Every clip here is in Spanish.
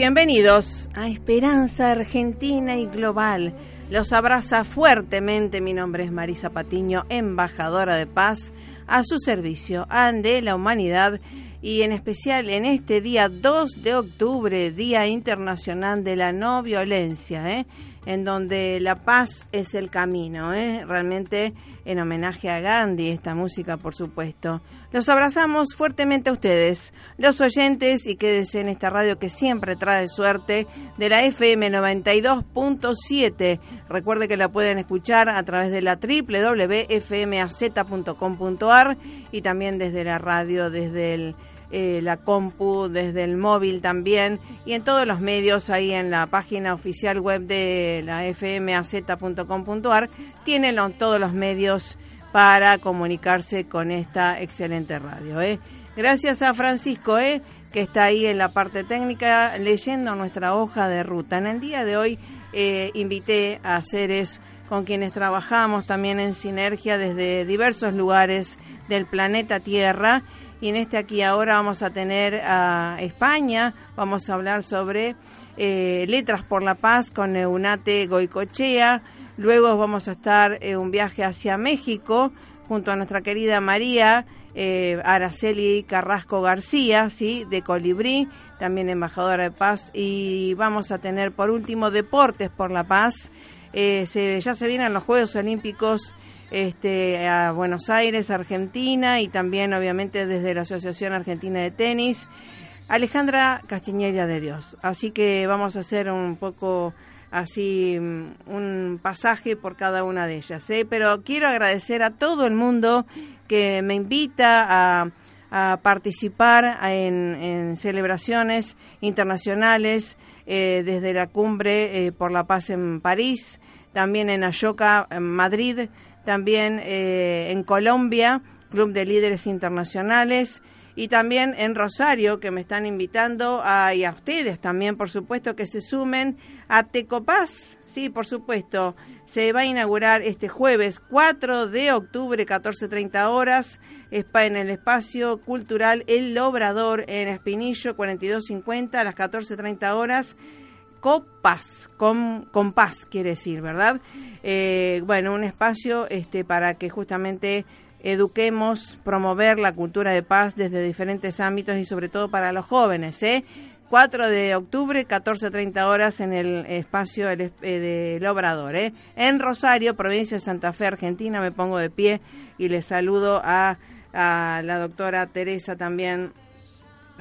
Bienvenidos a Esperanza Argentina y Global. Los abraza fuertemente. Mi nombre es Marisa Patiño, embajadora de paz, a su servicio ante la humanidad y en especial en este día 2 de octubre, Día Internacional de la No Violencia. ¿eh? En donde la paz es el camino, ¿eh? realmente en homenaje a Gandhi, esta música por supuesto. Los abrazamos fuertemente a ustedes, los oyentes, y quédense en esta radio que siempre trae suerte de la FM 92.7. Recuerde que la pueden escuchar a través de la www.fmaz.com.ar y también desde la radio, desde el eh, la compu, desde el móvil también y en todos los medios ahí en la página oficial web de la fmaz.com.ar tienen todos los medios para comunicarse con esta excelente radio. ¿eh? Gracias a Francisco, ¿eh? que está ahí en la parte técnica leyendo nuestra hoja de ruta. En el día de hoy eh, invité a seres con quienes trabajamos también en sinergia desde diversos lugares del planeta Tierra y en este aquí ahora vamos a tener a España, vamos a hablar sobre eh, Letras por la Paz con Eunate Goicochea, luego vamos a estar en un viaje hacia México junto a nuestra querida María eh, Araceli Carrasco García, ¿sí? de Colibrí, también embajadora de paz, y vamos a tener por último Deportes por la Paz. Eh, ya se vienen los Juegos Olímpicos este, a Buenos Aires, Argentina, y también obviamente desde la Asociación Argentina de Tenis. Alejandra Castiñera de Dios. Así que vamos a hacer un poco así mm, un pasaje por cada una de ellas. ¿eh? Pero quiero agradecer a todo el mundo que me invita a, participar en, celebraciones internacionales eh, desde la cumbre eh, por la paz en París, también en Ayoca, Madrid, también eh, en Colombia, Club de Líderes Internacionales, y también en Rosario, que me están invitando, a, y a ustedes también, por supuesto, que se sumen a Tecopaz. Sí, por supuesto, se va a inaugurar este jueves 4 de octubre, 14.30 horas, en el espacio cultural El Obrador en Espinillo, 4250, a las 14.30 horas. Copas, con paz quiere decir, ¿verdad? Eh, bueno, un espacio este, para que justamente eduquemos, promover la cultura de paz desde diferentes ámbitos y sobre todo para los jóvenes. ¿eh? 4 de octubre, 14.30 horas en el espacio del, eh, Obrador. ¿eh? En Rosario, provincia de Santa Fe, Argentina, me pongo de pie y le saludo a, a la doctora Teresa también,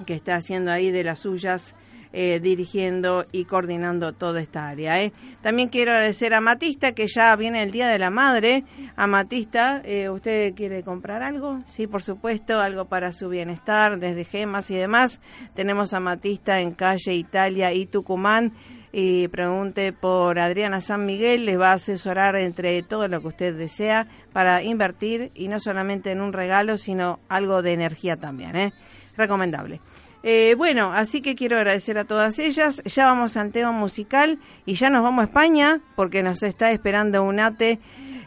que está haciendo ahí de las suyas eh, dirigiendo y coordinando toda esta área. ¿eh? También quiero agradecer a Matista, que ya viene el Día de la Madre. A Matista, eh, ¿usted quiere comprar algo? Sí, por supuesto, algo para su bienestar, desde gemas y demás. Tenemos a Matista en calle Italia y Tucumán y pregunte por Adriana San Miguel, les va a asesorar entre todo lo que usted desea para invertir y no solamente en un regalo, sino algo de energía también, ¿eh? Recomendable. Eh, bueno, así que quiero agradecer a todas ellas. Ya vamos al tema musical y ya nos vamos a España porque nos está esperando un ate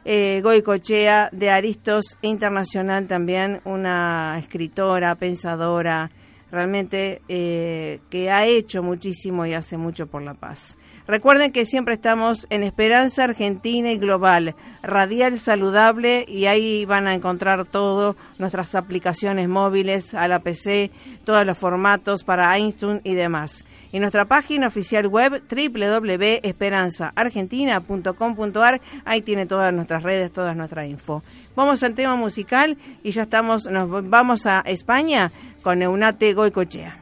eh, Goicochea de Aristos Internacional también, una escritora, pensadora, realmente eh, que ha hecho muchísimo y hace mucho por la paz. Recuerden que siempre estamos en Esperanza Argentina y Global, radial saludable y ahí van a encontrar todo, nuestras aplicaciones móviles, a la PC, todos los formatos para Einstein y demás. Y nuestra página oficial web www.esperanzaargentina.com.ar, ahí tiene todas nuestras redes, toda nuestra info. Vamos al tema musical y ya estamos, nos vamos a España con Eunate Goicochea.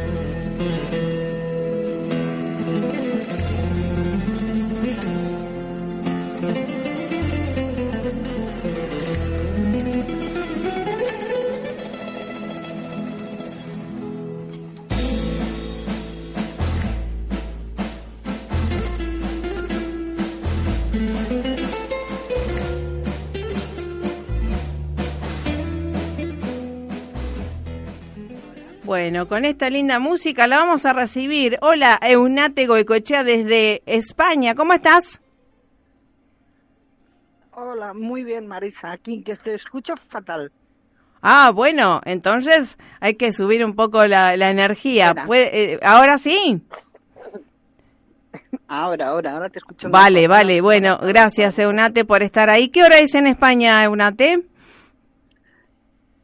Bueno, con esta linda música la vamos a recibir. Hola, Eunate Goicochea desde España. ¿Cómo estás? Hola, muy bien, Marisa. Aquí que te escucho fatal. Ah, bueno, entonces hay que subir un poco la, energía. Eh, ¿Ahora sí? Ahora, ahora, ahora te escucho. Vale, vale. Bueno, gracias, Eunate, por estar ahí. ¿Qué hora es en España, Eunate?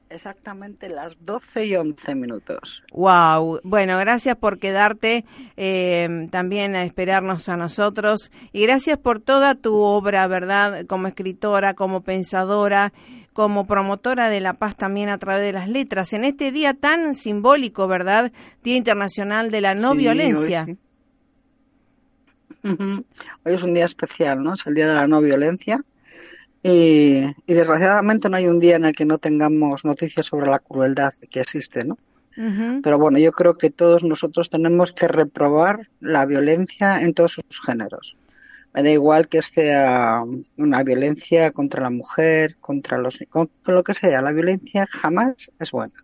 Exactamente las 12 y 11 minutos. Wow, bueno, gracias por quedarte eh, también a esperarnos a nosotros y gracias por toda tu obra, ¿verdad? Como escritora, como pensadora, como promotora de la paz también a través de las letras. En este día tan simbólico, ¿verdad? Día Internacional de la No Violencia. hoy es un día especial, ¿no? Es el Día de la No Violencia y, desgraciadamente no hay un día en el que no tengamos noticias sobre la crueldad que existe, ¿no? Pero bueno, yo creo que todos nosotros tenemos que reprobar la violencia en todos sus géneros. Me da igual que sea una violencia contra la mujer, contra los, contra lo que sea. La violencia jamás es buena.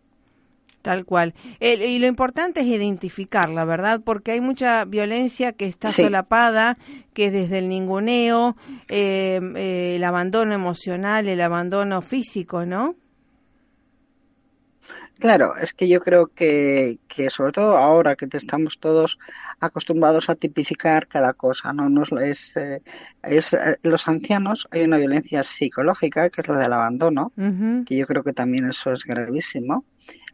Tal cual. y lo importante es identificarla, ¿verdad? Porque hay mucha violencia que está solapada, que desde el ninguneo, eh, eh, el abandono emocional, el abandono físico, ¿no? Claro, es que yo creo que, que sobre todo ahora que estamos todos acostumbrados a tipificar cada cosa, no, no es, eh, es los ancianos hay una violencia psicológica que es la del abandono, que yo creo que también eso es gravísimo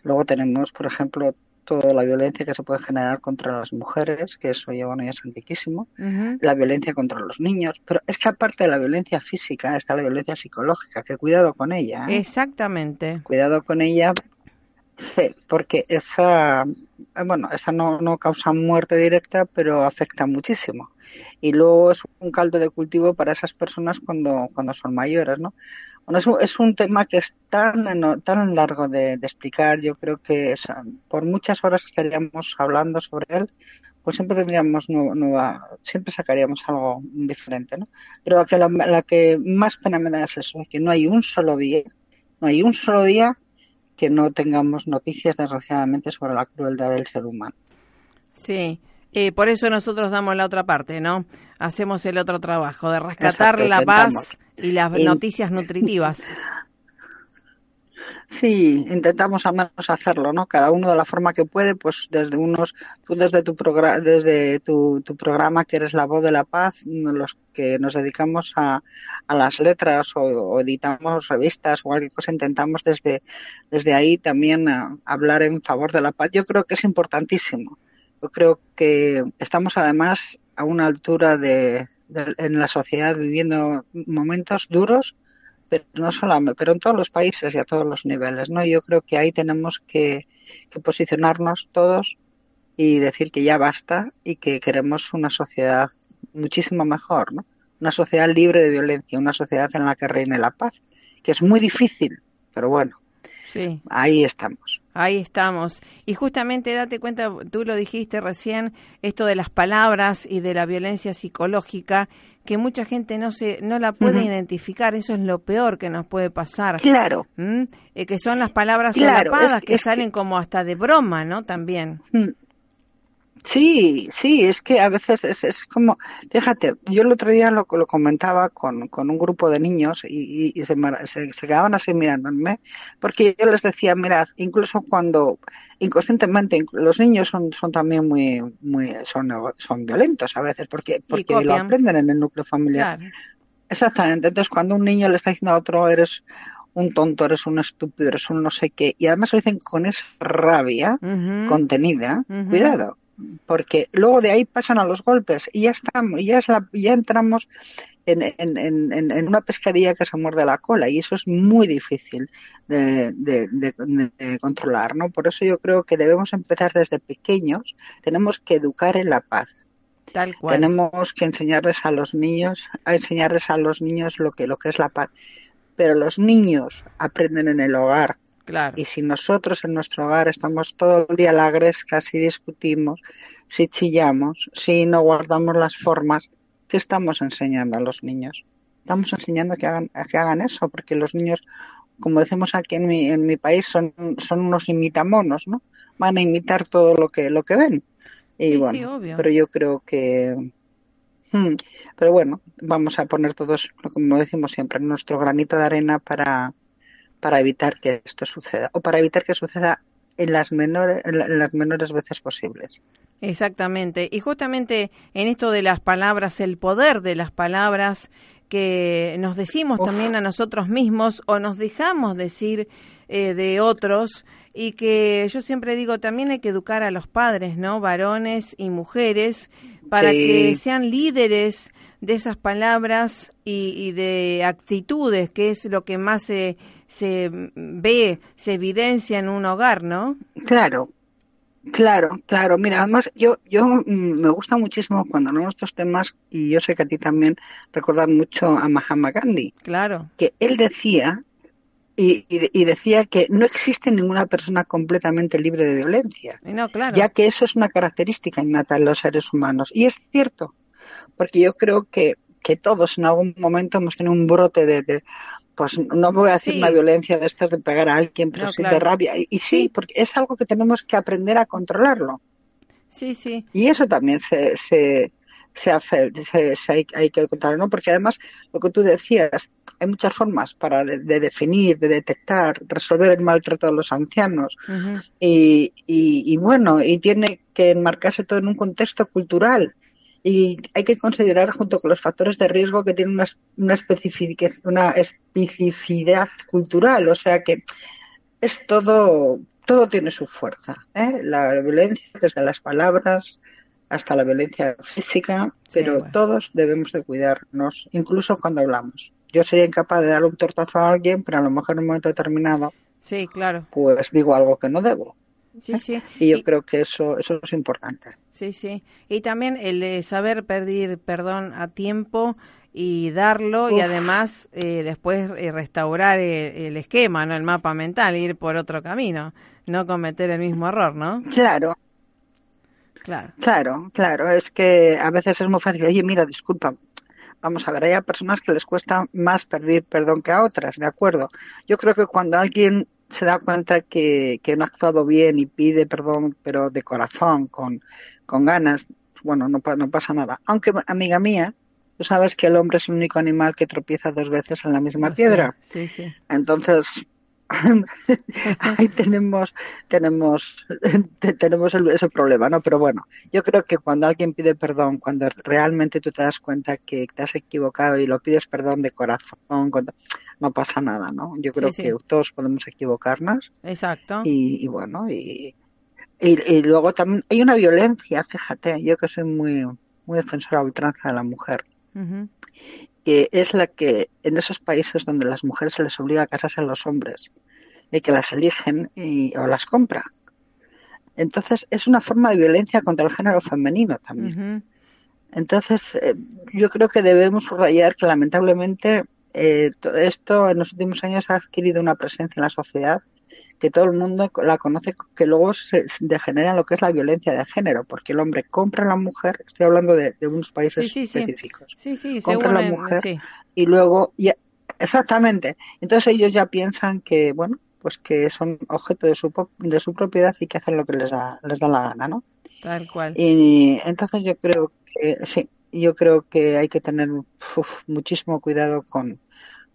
Luego tenemos, por ejemplo, toda la violencia que se puede generar contra las mujeres, que eso ya, bueno, ya es antiquísimo, la violencia contra los niños, pero es que aparte de la violencia física está la violencia psicológica, que cuidado con ella. ¿eh? Exactamente. Cuidado con ella, sí, porque esa, eh, bueno, esa no, no causa muerte directa, pero afecta muchísimo. Y luego es un caldo de cultivo para esas personas cuando, cuando son mayores, ¿no? es, un, tema que es tan, tan largo de, explicar, yo creo que por muchas horas que estaríamos hablando sobre él, pues siempre tendríamos nueva, siempre sacaríamos algo diferente, ¿no? Pero la que, la, que más pena me da es eso, que no hay un solo día, no hay un solo día que no tengamos noticias desgraciadamente sobre la crueldad del ser humano. Sí, eh, por eso nosotros damos la otra parte, ¿no? Hacemos el otro trabajo de rescatar la paz y las noticias nutritivas. Sí, intentamos al menos hacerlo, ¿no? Cada uno de la forma que puede, pues desde unos, tú desde tu programa, desde tu, tu, programa que eres la voz de la paz, los que nos dedicamos a, a las letras o, editamos revistas o cualquier cosa, intentamos desde, desde ahí también hablar en favor de la paz. Yo creo que es importantísimo. Yo creo que estamos además a una altura de, en la sociedad viviendo momentos duros, pero no solamente, pero en todos los países y a todos los niveles, ¿no? Yo creo que ahí tenemos que, posicionarnos todos y decir que ya basta y que queremos una sociedad muchísimo mejor, ¿no? Una sociedad libre de violencia, una sociedad en la que reine la paz, que es muy difícil, pero bueno, sí. ahí estamos. Ahí estamos. Y justamente date cuenta, tú lo dijiste recién, esto de las palabras y de la violencia psicológica, que mucha gente no se no la puede identificar, eso es lo peor que nos puede pasar. Claro. Eh, que son las palabras claro, que salen como hasta de broma, ¿no? También. Sí, sí, es que a veces es, es como, fíjate, yo el otro día lo, lo comentaba con, con un grupo de niños y, y, se, se, quedaban así mirándome, porque yo les decía, mirad, incluso cuando inconscientemente los niños son, son también muy, muy, son, son violentos a veces, porque, porque lo aprenden en el núcleo familiar. Exactamente, entonces cuando un niño le está diciendo a otro, eres un tonto, eres un estúpido, eres un no sé qué, y además lo dicen con esa rabia contenida, cuidado, porque luego de ahí pasan a los golpes y ya estamos, ya, es la, ya entramos en, en, en, en, una pescadilla que se muerde la cola y eso es muy difícil de, de, de, controlar, ¿no? Por eso yo creo que debemos empezar desde pequeños, tenemos que educar en la paz. Tal cual. Tenemos que enseñarles a los niños, a enseñarles a los niños lo que, lo que es la paz. Pero los niños aprenden en el hogar, y si nosotros en nuestro hogar estamos todo el día a la gresca, si discutimos, si chillamos, si no guardamos las formas, ¿qué estamos enseñando a los niños? Estamos enseñando que hagan, que hagan eso, porque los niños, como decimos aquí en mi, en mi país, son, son unos imitamonos, ¿no? Van a imitar todo lo que, lo que ven. Y bueno, pero yo creo que, hmm, pero bueno, vamos a poner todos, como decimos siempre, nuestro granito de arena para, para evitar que esto suceda o para evitar que suceda en las menores, en las menores veces posibles. Exactamente. Y justamente en esto de las palabras, el poder de las palabras que nos decimos también a nosotros mismos o nos dejamos decir eh, de otros y que yo siempre digo también hay que educar a los padres, ¿no? Varones y mujeres para que sean líderes de esas palabras y, y, de actitudes, que es lo que más se se ve, se evidencia en un hogar, ¿no? Claro, Claro, claro. Mira, además yo, yo mm, me gusta muchísimo cuando hablamos de estos temas y yo sé que a ti también recordar mucho a Mahatma Gandhi. Claro. Que él decía y, y, decía que no existe ninguna persona completamente libre de violencia. No, claro. Ya que eso es una característica innata en los seres humanos. Y es cierto, porque yo creo que, que todos en algún momento hemos tenido un brote de, pues no voy a hacer una violencia de estas de pegar a alguien, pero sí de rabia. Y, sí, porque es algo que tenemos que aprender a controlarlo. Sí, sí. Y eso también se, se, se, hace, se, hay, hay, que controlarlo, ¿no? Porque además, lo que tú decías, hay muchas formas para de, definir, de detectar, resolver el maltrato de los ancianos. y, y, y bueno, y tiene que enmarcarse todo en un contexto cultural y hay que considerar junto con los factores de riesgo que tienen una, una, una especificidad cultural, o sea que es todo, todo tiene su fuerza. ¿eh? La violencia, desde las palabras hasta la violencia física, pero todos debemos de cuidarnos, incluso cuando hablamos. Yo sería incapaz de dar un tortazo a alguien, pero a lo mejor en un momento determinado, sí, claro. pues digo algo que no debo. Sí, sí. Y yo creo que eso, eso es importante. Sí, sí. Y también el saber pedir perdón a tiempo y darlo y además eh, después eh, restaurar el, esquema, no el mapa mental, ir por otro camino, no cometer el mismo error, ¿no? Claro. Claro. Claro, claro. Es que a veces es muy fácil. Oye, mira, disculpa. Vamos a ver, hay personas que les cuesta más pedir perdón que a otras, ¿de acuerdo? Yo creo que cuando alguien se da cuenta que, que no ha actuado bien y pide perdón, pero de corazón, con, con ganas, bueno, no, no pasa nada. Aunque, amiga mía, tú sabes que el hombre es el único animal que tropieza dos veces en la misma piedra. Sí, sí. Entonces, ahí tenemos tenemos tenemos ese problema no pero bueno yo creo que cuando alguien pide perdón cuando realmente tú te das cuenta que te has equivocado y lo pides perdón de corazón no pasa nada no yo creo que todos podemos equivocarnos exacto. y, bueno y, y, luego también hay una violencia fíjate yo que soy muy muy defensora a ultranza de la mujer que es la que en esos países donde las mujeres se les obliga a casarse a los hombres y que las eligen y, o las compra. Entonces es una forma de violencia contra el género femenino también. Entonces eh, yo creo que debemos subrayar que lamentablemente eh, esto en los últimos años ha adquirido una presencia en la sociedad que todo el mundo la conoce, que luego se degenera en lo que es la violencia de género, porque el hombre compra a la mujer, estoy hablando de, unos países específicos, sí, sí, compra a la mujer y luego, y, exactamente, entonces ellos ya piensan que, bueno, pues que son objeto de su, de su propiedad y que hacen lo que les da, les da la gana, ¿no? Tal cual. Y entonces yo creo que, sí, yo creo que hay que tener muchísimo cuidado con,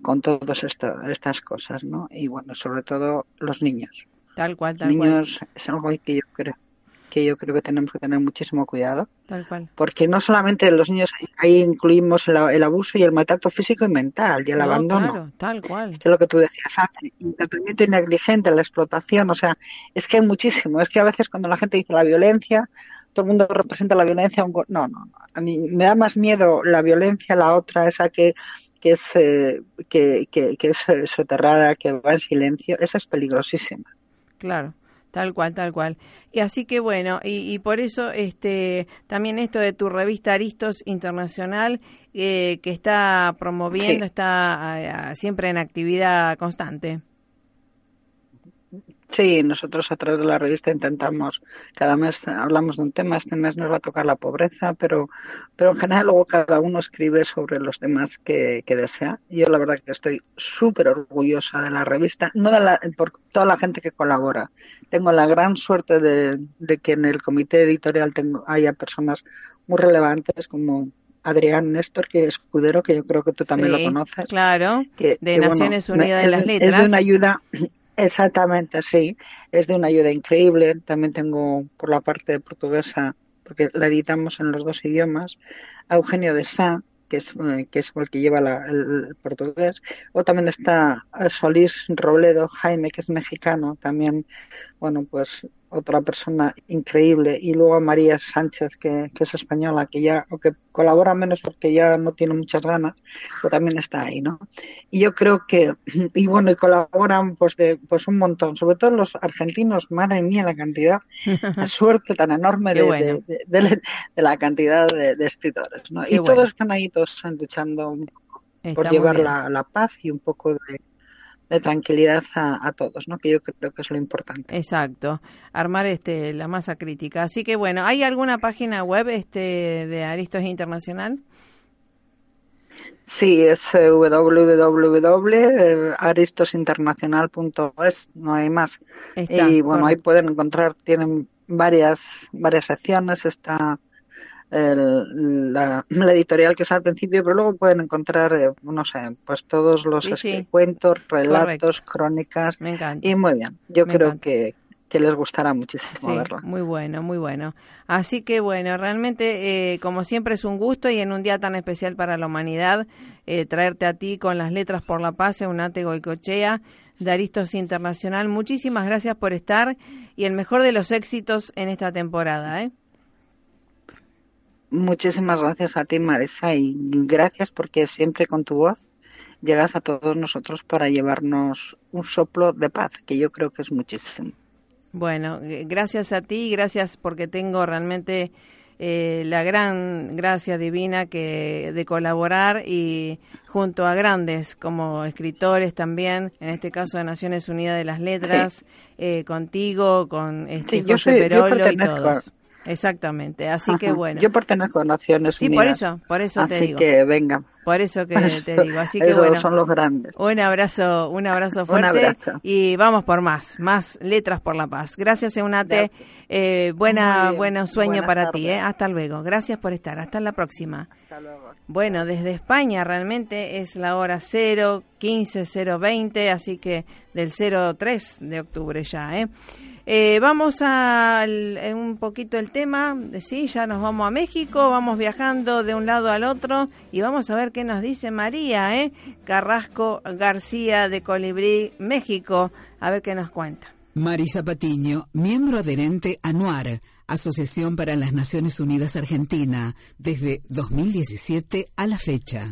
con todas estas cosas, ¿no? Y bueno, sobre todo los niños. Tal cual, tal niños es algo que yo creo que yo creo que tenemos que tener muchísimo cuidado. Tal cual. Porque no solamente los niños, ahí incluimos el, abuso y el maltrato físico y mental y el abandono. Claro, tal cual. Que es lo que tú decías antes. El negligente, la explotación, o sea, es que hay muchísimo. Es que a veces cuando la gente dice la violencia, todo el mundo representa la violencia. No, no, no. A mí me da más miedo la violencia, la otra, esa que que es, eh, que, que, que, es soterrada, que va en silencio, esa es peligrosísima. Claro. Tal cual, tal cual. Y así que bueno, y, por eso este también esto de tu revista Aristos Internacional eh, que está promoviendo, está siempre en actividad constante. Sí, nosotros a través de la revista intentamos, cada mes hablamos de un tema, este mes nos va a tocar la pobreza, pero, pero en general luego cada uno escribe sobre los temas que, que desea. Yo la verdad que estoy súper orgullosa de la revista, no de la, por toda la gente que colabora. Tengo la gran suerte de, de que en el comité editorial tengo, haya personas muy relevantes como Adrián Néstor, que es escudero, que yo creo que tú también lo conoces. Claro, de Naciones Unidas de las Letras. Es de una ayuda Exactamente, sí. Es de una ayuda increíble. También tengo por la parte portuguesa, porque la editamos en los dos idiomas, a Eugenio de Sá, que es, eh, que es el que lleva el, portugués. O también está Solís Robledo, Jaime, que es mexicano, también, bueno, pues otra persona increíble. Y luego a María Sánchez, que, que es española, que ya, o que colabora menos porque ya no tiene muchas ganas, pero también está ahí, ¿no? Y yo creo que, y bueno, y colaboran pues de, pues un montón, sobre todo los argentinos, madre mía la cantidad, la suerte tan enorme de, de, la cantidad de, escritores, ¿no? y todos están ahí, todos están luchando por llevar la, la paz y un poco de de tranquilidad a, todos, ¿no? Que yo creo que es lo importante. Exacto, armar este la masa crítica. Así que bueno, ¿hay alguna página web este de Aristos Internacional? Sí, es eh, www.aristosinternacional.es, no hay más. y bueno, ahí pueden encontrar, tienen varias varias secciones, está la, editorial que es al principio, pero luego pueden encontrar, eh, no sé, pues todos los cuentos, relatos, crónicas. Me encanta. Y muy bien, yo creo que, que les gustará muchísimo verlo. Muy bueno, muy bueno. Así que bueno, realmente, eh, como siempre, es un gusto y en un día tan especial para la humanidad, eh, traerte a ti con las letras por la paz, Eunate Goicochea, de Aristos Internacional. Muchísimas gracias por estar y el mejor de los éxitos en esta temporada. ¿eh? Muchísimas gracias a ti, Marisa, y gracias porque siempre con tu voz llegas a todos nosotros para llevarnos un soplo de paz, que yo creo que es muchísimo. Bueno, gracias a ti, gracias porque tengo realmente eh, la gran gracia divina que de colaborar y junto a grandes como escritores también, en este caso de Naciones Unidas de las Letras, eh, contigo, con este José Perolo y todos. Exactamente, así que bueno. Yo pertenezco a Naciones sí, Unidas. Sí, por eso, por eso te digo. Así que venga. Por eso que te digo, así que bueno. son los grandes. Un abrazo, un abrazo fuerte. un abrazo. Y vamos por más, más letras por la paz. Gracias, Eunate. Eh, buena, buen sueño para ti, eh. Hasta luego. Gracias por estar. Hasta la próxima. Hasta luego. Bueno, desde España realmente es la hora 0, 15, 020, así que del 03 de octubre ya, ¿eh? Eh, vamos a un poquito el tema, sí, ya nos vamos a México, vamos viajando de un lado al otro y vamos a ver qué nos dice María, ¿eh? Carrasco García de Colibrí, México, a ver qué nos cuenta. Marisa Patiño, miembro adherente a NUAR, Asociación para las Naciones Unidas Argentina, desde 2017 a la fecha.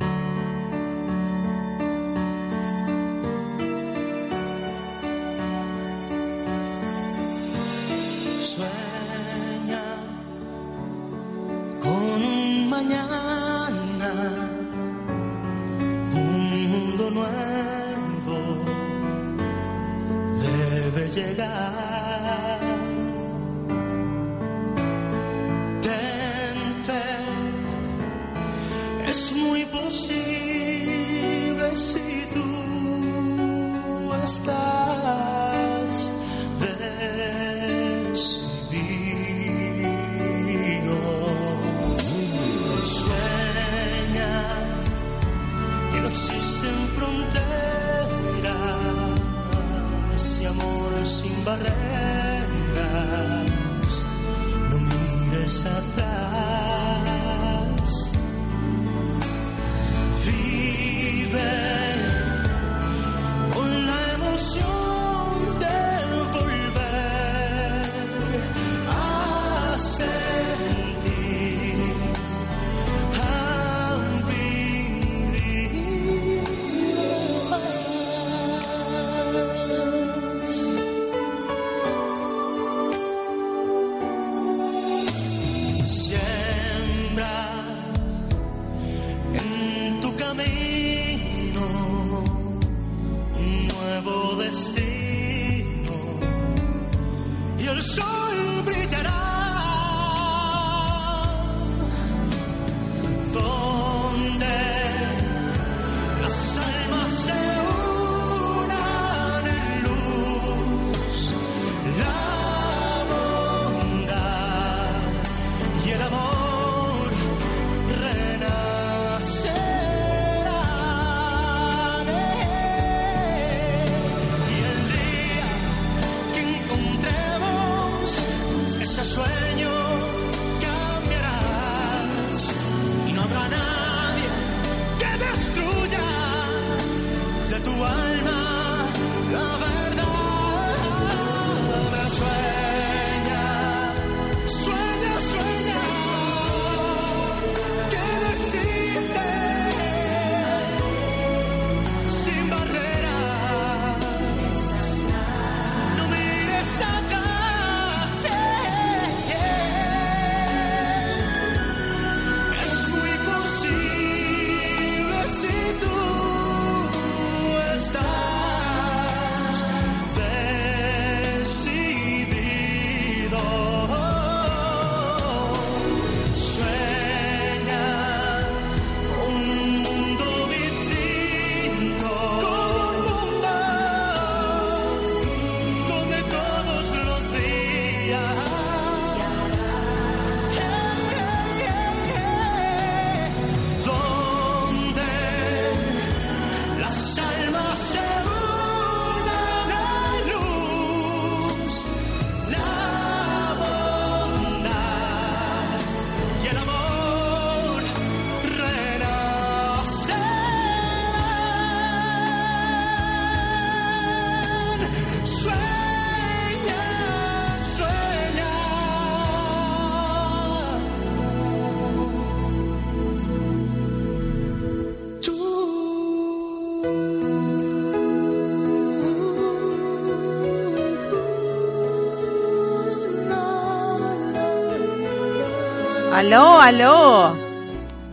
Aló, aló.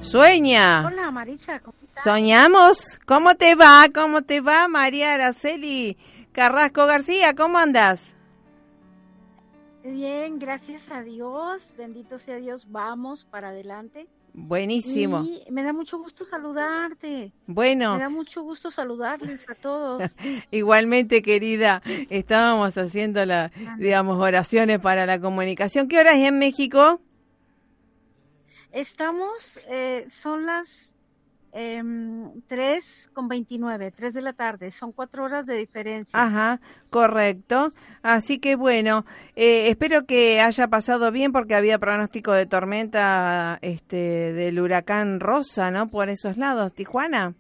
Sueña. Hola Marisa, ¿cómo estás? Soñamos. ¿Cómo te va? ¿Cómo te va, María Araceli Carrasco García? ¿Cómo andas? Bien, gracias a Dios, bendito sea Dios, vamos para adelante. Buenísimo. Y me da mucho gusto saludarte. Bueno, Me da mucho gusto saludarles a todos. igualmente, querida, estábamos haciendo la, digamos, oraciones para la comunicación. ¿Qué hora es en México? Estamos, eh, son las 3 con 29, 3 de la tarde, son cuatro horas de diferencia. Ajá, correcto. Así que bueno, eh, espero que haya pasado bien porque había pronóstico de tormenta este, del huracán Rosa, ¿no? Por esos lados, Tijuana.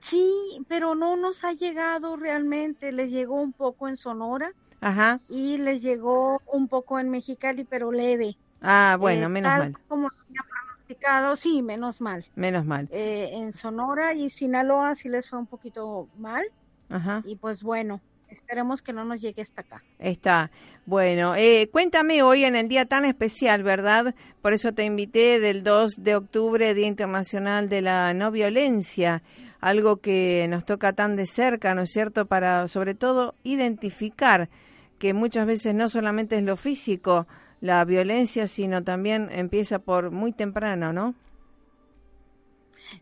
Sí, pero no nos ha llegado realmente, les llegó un poco en Sonora Ajá. y les llegó un poco en Mexicali, pero leve. Ah, bueno, Eh, menos tal mal, Como había pronosticado, sí, menos mal. menos mal. Eh, en Sonora y Sinaloa sí les fue un poquito mal Ajá. y pues bueno, esperemos que no nos llegue hasta acá. Está. Bueno, eh, cuéntame hoy en el día tan especial, ¿verdad? Por eso te invité del 2 de octubre, Día Internacional de la No Violencia algo que nos toca tan de cerca, ¿no es cierto? Para sobre todo identificar que muchas veces no solamente es lo físico, la violencia, sino también empieza por muy temprano, ¿no?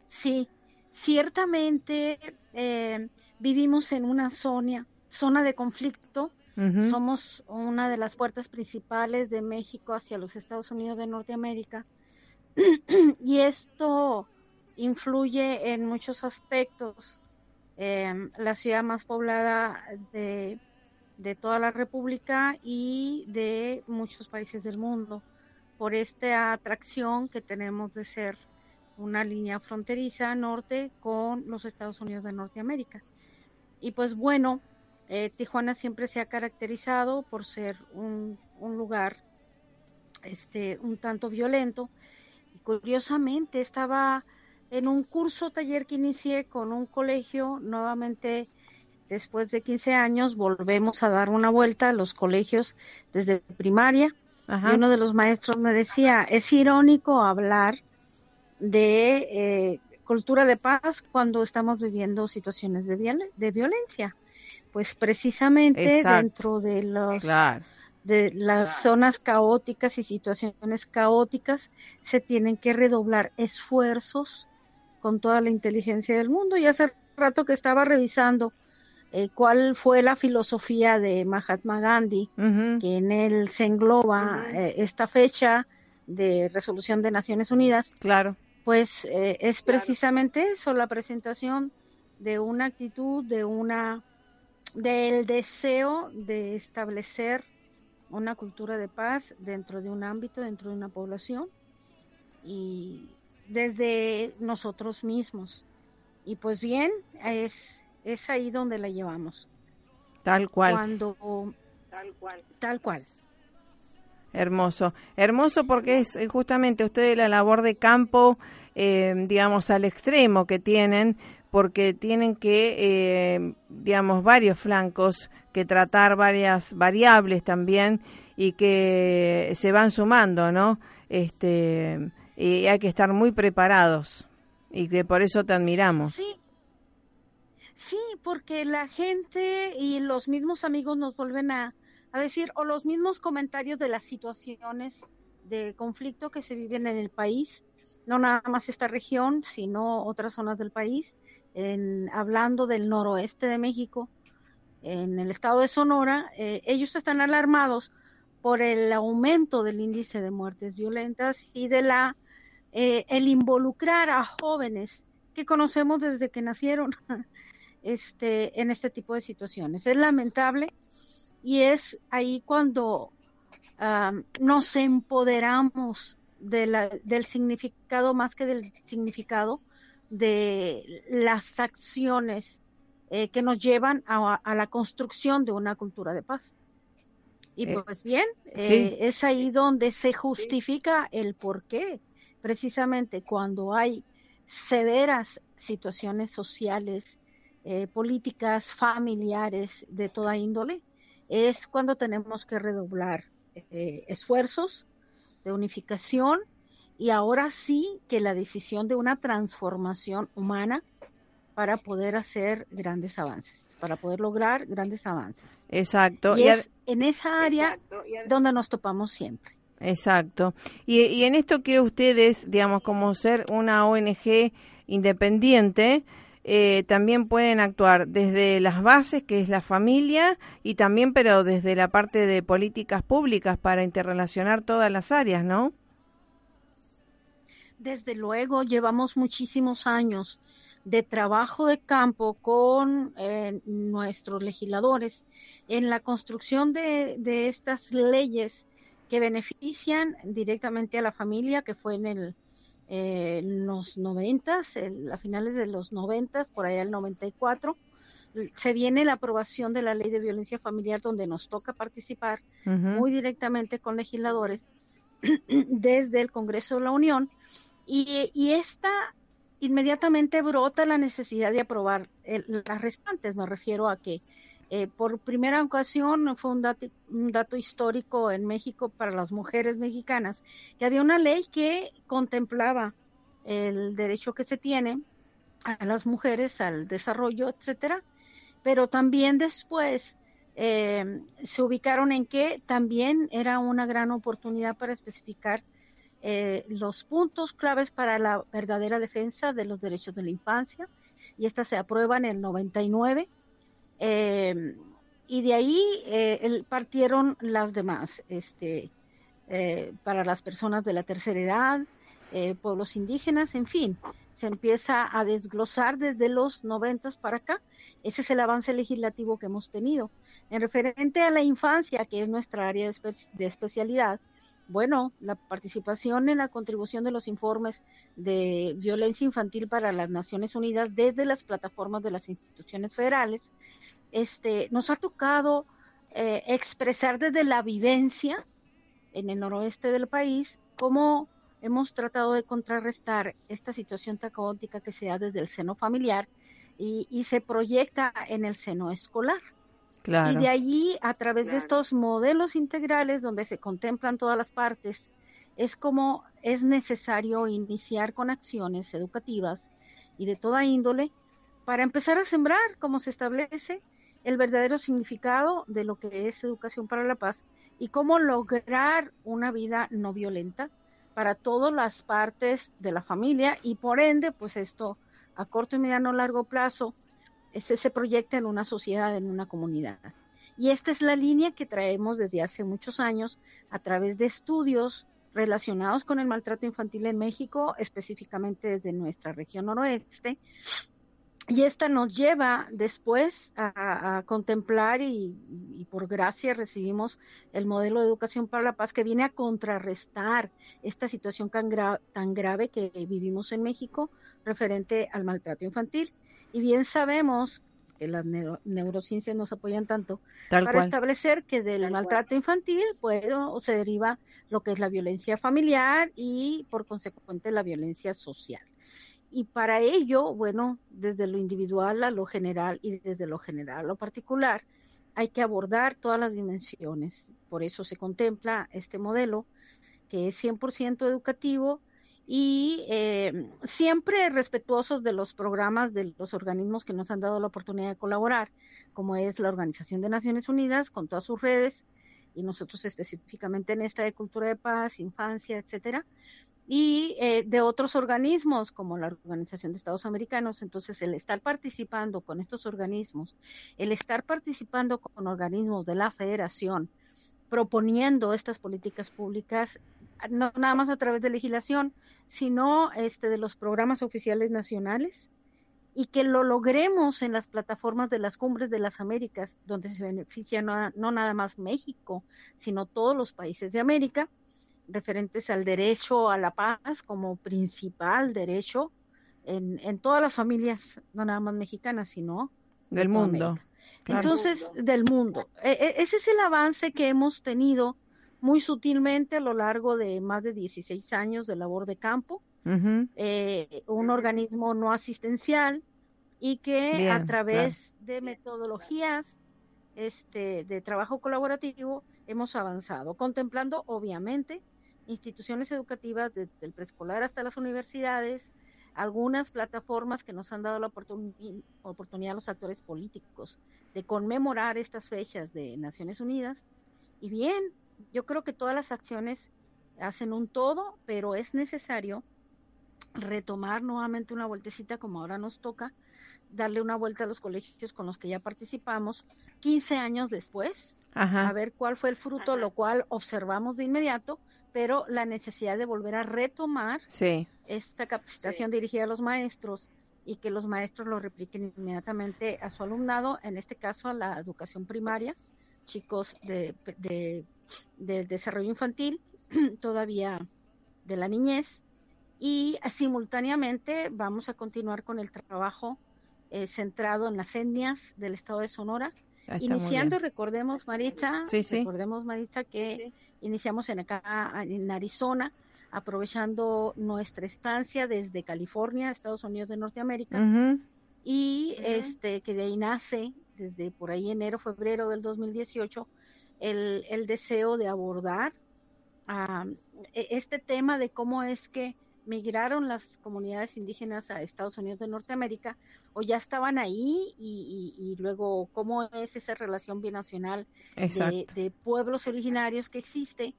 Sí, ciertamente eh, vivimos en una zona, zona de conflicto. Somos una de las puertas principales de México hacia los Estados Unidos de Norteamérica. y esto influye en muchos aspectos. Eh, la ciudad más poblada de, de toda la República y de muchos países del mundo, por esta atracción que tenemos de ser una línea fronteriza norte con los Estados Unidos de Norteamérica. Y pues bueno, eh, Tijuana siempre se ha caracterizado por ser un, un lugar este, un tanto violento. Y curiosamente estaba en un curso taller que inicié con un colegio, nuevamente después de 15 años volvemos a dar una vuelta a los colegios desde primaria. Ajá. Y uno de los maestros me decía, es irónico hablar de eh, cultura de paz cuando estamos viviendo situaciones de, viol- de violencia. Pues precisamente Exacto. dentro de los Claro. de las zonas caóticas y situaciones caóticas se tienen que redoblar esfuerzos con toda la inteligencia del mundo. Y hace rato que estaba revisando eh, cuál fue la filosofía de Mahatma Gandhi, Ujú. que en él se engloba eh, esta fecha de resolución de Naciones Unidas, Claro. pues eh, es precisamente eso, la presentación de una actitud, de una del deseo de establecer una cultura de paz dentro de un ámbito, dentro de una población y desde nosotros mismos. Y pues bien, es, es ahí donde la llevamos. Tal cual. Cuando Tal cual. tal cual. Hermoso, hermoso porque es eh, justamente ustedes la labor de campo, eh, digamos, al extremo que tienen, porque tienen que, eh, digamos, varios flancos, que tratar varias variables también y que se van sumando, ¿no? Este, y hay que estar muy preparados y que por eso te admiramos. Sí. Sí, porque la gente y los mismos amigos nos vuelven a, a decir, o los mismos comentarios de las situaciones de conflicto que se viven en el país, no nada más esta región, sino otras zonas del país, en, hablando del noroeste de México, en el estado de Sonora, eh, ellos están alarmados por el aumento del índice de muertes violentas y de la eh, el involucrar a jóvenes que conocemos desde que nacieron este, en este tipo de situaciones. Es lamentable y es ahí cuando um, nos empoderamos de la, del significado más que del significado de las acciones eh, que nos llevan a, a, la construcción de una cultura de paz. Y Eh, pues bien, sí. eh, es ahí donde se justifica el por qué, precisamente cuando hay severas situaciones sociales, eh, políticas, familiares de toda índole, es cuando tenemos que redoblar eh, esfuerzos de unificación y ahora sí que la decisión de una transformación humana para poder hacer grandes avances, para poder lograr grandes avances. Exacto. Y Y es en esa área Exacto. Donde nos topamos siempre. Exacto. Y, y en esto que ustedes, digamos, como ser una ONG independiente, eh, también pueden actuar desde las bases, que es la familia, y también, pero desde la parte de políticas públicas para interrelacionar todas las áreas, ¿no? Desde luego, llevamos muchísimos años de trabajo de campo con eh, nuestros legisladores en la construcción de, de, estas leyes que benefician directamente a la familia, que fue en el, eh, en los noventas, a finales de los noventas, por allá el 94, se viene la aprobación de la ley de violencia familiar donde nos toca participar Uh -huh. muy directamente con legisladores desde el Congreso de la Unión y, y esta inmediatamente brota la necesidad de aprobar el, las restantes. Me refiero a que eh, por primera ocasión fue un dato, un dato, histórico en México para las mujeres mexicanas que había una ley que contemplaba el derecho que se tiene a las mujeres al desarrollo, etcétera, pero también después eh, se ubicaron en que también era una gran oportunidad para especificar eh, los puntos claves para la verdadera defensa de los derechos de la infancia y estas se aprueban en el 99 eh, y de ahí eh, partieron las demás este eh, para las personas de la tercera edad eh, pueblos indígenas en fin se empieza a desglosar desde los noventas para acá. Ese es el avance legislativo que hemos tenido. En referente a la infancia que es nuestra área de especialidad bueno, la participación en la contribución de los informes de violencia infantil para las Naciones Unidas desde las plataformas de las instituciones federales, este, nos ha tocado eh, expresar desde la vivencia en el noroeste del país cómo hemos tratado de contrarrestar esta situación tan caótica que se da desde el seno familiar y, y se proyecta en el seno escolar. Claro. Y de allí, a través de estos modelos integrales donde se contemplan todas las partes, es como es necesario iniciar con acciones educativas y de toda índole para empezar a sembrar, como se establece, el verdadero significado de lo que es educación para la paz y cómo lograr una vida no violenta para todas las partes de la familia y por ende, pues esto a corto y mediano largo plazo se proyecta en una sociedad, en una comunidad. Y esta es la línea que traemos desde hace muchos años a través de estudios relacionados con el maltrato infantil en México, específicamente desde nuestra región noroeste. Y esta nos lleva después a, a contemplar y, y, por gracia recibimos el modelo de educación para la paz que viene a contrarrestar esta situación tan, gra tan grave que vivimos en México referente al maltrato infantil. Y bien sabemos que las neuro neurociencias nos apoyan tanto Tal para cual. establecer que del Tal maltrato cual. infantil pues, o se deriva lo que es la violencia familiar y por consecuente la violencia social. Y para ello, bueno, desde lo individual a lo general y desde lo general a lo particular, hay que abordar todas las dimensiones. Por eso se contempla este modelo que es 100% educativo y eh, siempre respetuosos de los programas de los organismos que nos han dado la oportunidad de colaborar, como es la Organización de Naciones Unidas con todas sus redes y nosotros específicamente en esta de cultura de paz, infancia, etcétera, y eh, de otros organismos como la Organización de Estados Americanos. Entonces, el estar participando con estos organismos, el estar participando con organismos de la Federación, proponiendo estas políticas públicas, no nada más a través de legislación, sino este, de los programas oficiales nacionales y que lo logremos en las plataformas de las cumbres de las Américas, donde se beneficia no, no nada más México, sino todos los países de América, referentes al derecho a la paz como principal derecho en, en todas las familias, no nada más mexicanas, sino del de mundo. Entonces, del mundo. E ese es el avance que hemos tenido muy sutilmente a lo largo de más de 16 años de labor de campo, uh -huh. eh, un organismo no asistencial y que Bien, a través claro. de metodologías este, de trabajo colaborativo hemos avanzado, contemplando obviamente instituciones educativas desde el preescolar hasta las universidades, algunas plataformas que nos han dado la oportun oportunidad a los actores políticos de conmemorar estas fechas de Naciones Unidas. Y bien, yo creo que todas las acciones hacen un todo, pero es necesario retomar nuevamente una vueltecita como ahora nos toca, darle una vuelta a los colegios con los que ya participamos 15 años después, Ajá. a ver cuál fue el fruto, Ajá. lo cual observamos de inmediato, pero la necesidad de volver a retomar sí. esta capacitación sí. dirigida a los maestros y que los maestros lo repliquen inmediatamente a su alumnado, en este caso a la educación primaria, chicos de, de, de desarrollo infantil, todavía de la niñez, y simultáneamente vamos a continuar con el trabajo eh, centrado en las etnias del estado de Sonora, iniciando, recordemos Marita, sí, sí. recordemos Marita que sí. iniciamos en acá en Arizona, aprovechando nuestra estancia desde California, Estados Unidos de Norteamérica, uh -huh. y uh -huh. este que de ahí nace desde por ahí enero, febrero del 2018 el, el deseo de abordar uh, este tema de cómo es que migraron las comunidades indígenas a Estados Unidos de Norteamérica o ya estaban ahí y, y- y luego cómo es esa relación binacional de, de pueblos originarios que existe.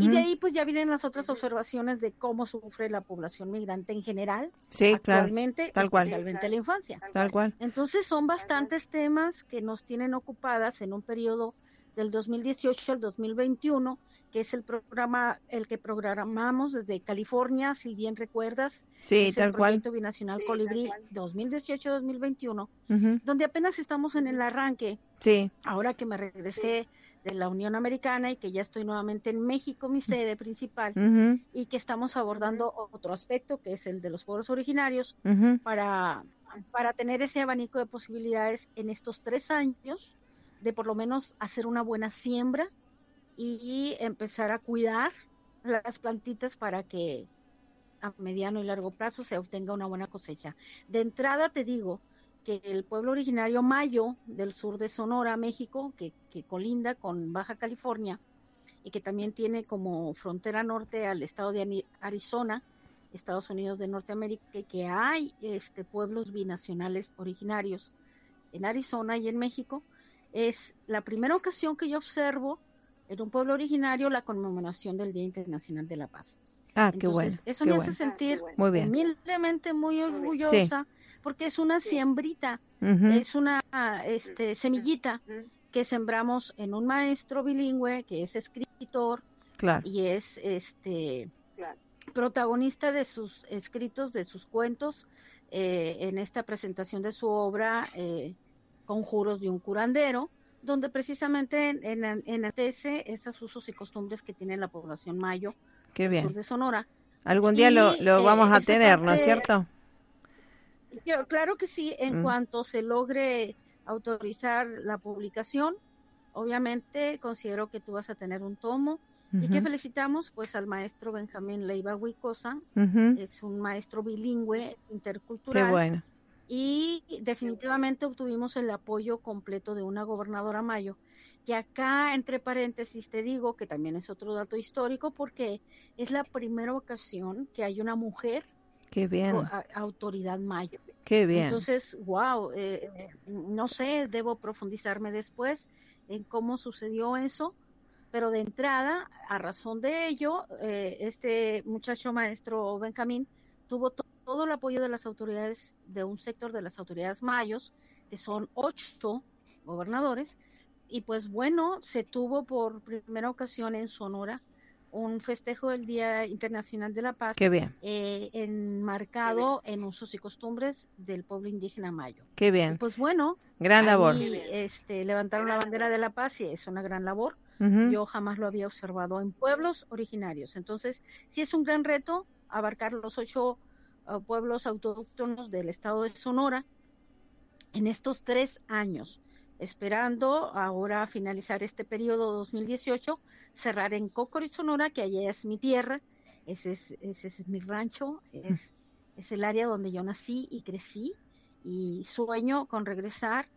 Y de ahí pues ya vienen las otras observaciones de cómo sufre la población migrante en general, Sí, claro, actualmente, tal cual. especialmente la infancia. tal cual. Entonces son bastantes temas que nos tienen ocupadas en un periodo del 2018 al 2021, que es el programa, el que programamos desde California, si bien recuerdas, Sí, es tal el cual. proyecto binacional Colibrí 2018-2021, Ujú. donde apenas estamos en el arranque, Sí, ahora que me regresé de la Unión Americana y que ya estoy nuevamente en México, mi sede principal, ujú, y que estamos abordando otro aspecto, que es el de los pueblos originarios, ujú. para, para tener ese abanico de posibilidades en estos tres años de por lo menos hacer una buena siembra y empezar a cuidar las plantitas para que a mediano y largo plazo se obtenga una buena cosecha. De entrada te digo que el pueblo originario mayo del sur de Sonora, México, que, que colinda con Baja California y que también tiene como frontera norte al estado de Arizona, Estados Unidos de Norteamérica, que hay este, pueblos binacionales originarios en Arizona y en México, es la primera ocasión que yo observo en un pueblo originario la conmemoración del Día Internacional de la Paz. Ah, qué bueno. Eso qué me bueno. hace sentir bien. humildemente muy orgullosa porque es una siembrita, es una este, semillita que sembramos en un maestro bilingüe que es escritor Claro. y es este protagonista de sus escritos, de sus cuentos, eh, en esta presentación de su obra eh, Conjuros de un curandero, donde precisamente en, en, enaltece esos usos y costumbres que tiene la población mayo Qué bien. de Sonora. Algún día Y, lo, lo eh, vamos a tener, ¿no es cierto? Yo, claro que sí, en Mm. cuanto se logre autorizar la publicación, obviamente considero que tú vas a tener un tomo y que felicitamos pues al maestro Benjamín Leiva Huicosa, es un maestro bilingüe Qué intercultural bueno. Y definitivamente obtuvimos el apoyo completo de una gobernadora Mayo, que acá entre paréntesis te digo que también es otro dato histórico porque es la primera ocasión que hay una mujer Qué bien. autoridad Mayo. Qué bien. Entonces, wow, eh, no sé, debo profundizarme después en cómo sucedió eso, pero de entrada, a razón de ello, eh, este muchacho maestro Benjamín tuvo to- todo el apoyo de las autoridades, de un sector de las autoridades mayos, que son ocho gobernadores, y pues bueno, se tuvo por primera ocasión en Sonora un festejo del Día Internacional de la Paz Qué bien. eh, enmarcado en usos y costumbres del pueblo indígena mayo. Qué Y bien. pues bueno, Gran labor. ahí, este, levantaron la bandera de la paz y es una gran labor. Yo jamás lo había observado en pueblos originarios. Entonces, sí es un gran reto abarcar los ocho pueblos autóctonos del estado de Sonora en estos tres años, esperando ahora finalizar este periodo 2018, cerrar en Cocori, Sonora, que allá es mi tierra, ese es, ese es mi rancho, es, es el área donde yo nací y crecí y sueño con regresar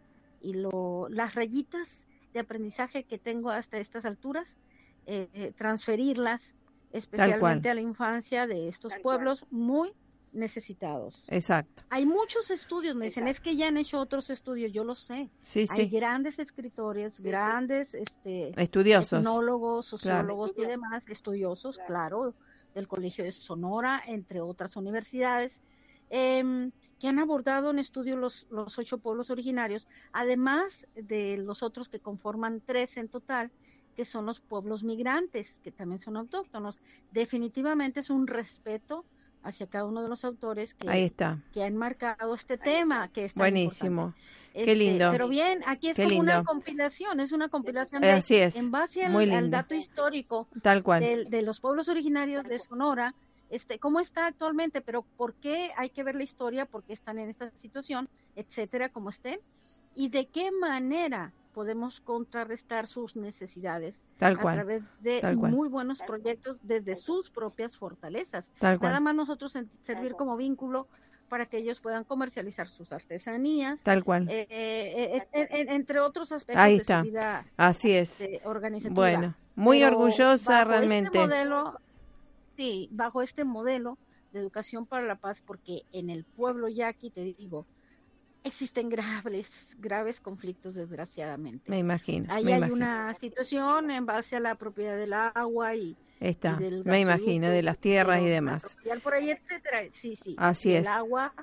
y lo, las rayitas de aprendizaje que tengo hasta estas alturas, eh, eh, transferirlas especialmente a la infancia de estos pueblos muy necesitados. Exacto. Hay muchos estudios, me dicen, es que ya han hecho otros estudios, yo lo sé. Sí, Hay sí. grandes escritores, grandes este, Estudiosos. etnólogos, sociólogos y demás, estudiosos, claro, del Colegio de Sonora, entre otras universidades, em, que han abordado en estudio los, los ocho pueblos originarios, además de los otros que conforman tres en total, que son los pueblos migrantes, que también son autóctonos. Definitivamente es un respeto hacia cada uno de los autores que, Ahí está. que han marcado este tema, que es tan Buenísimo. Qué Este, lindo. Pero bien, aquí es Qué como una compilación, es una compilación de, Así es. en base al, Muy al lindo. dato histórico Tal cual. de, de los pueblos originarios de Sonora, este, cómo está actualmente, pero por qué hay que ver la historia, por qué están en esta situación, etcétera, como estén, y de qué manera podemos contrarrestar sus necesidades Tal a través de Tal cual. muy buenos proyectos desde sus propias fortalezas. Tal Nada más nosotros servir como vínculo para que ellos puedan comercializar sus artesanías, Tal cual. eh, eh, eh, eh, eh, entre otros aspectos Ahí de está. su vida Así es. este, organizativa. Bueno, muy Pero orgullosa bajo realmente. Este modelo, sí, bajo este modelo de educación para la paz, porque en el pueblo yaqui, te digo, existen graves, graves conflictos, desgraciadamente. Me imagino. Ahí me hay imagino. una situación en base a la propiedad del agua y, Está, y del me imagino, de las tierras y pero demás. por ahí, etcétera. Sí, sí. Así Y es. El agua,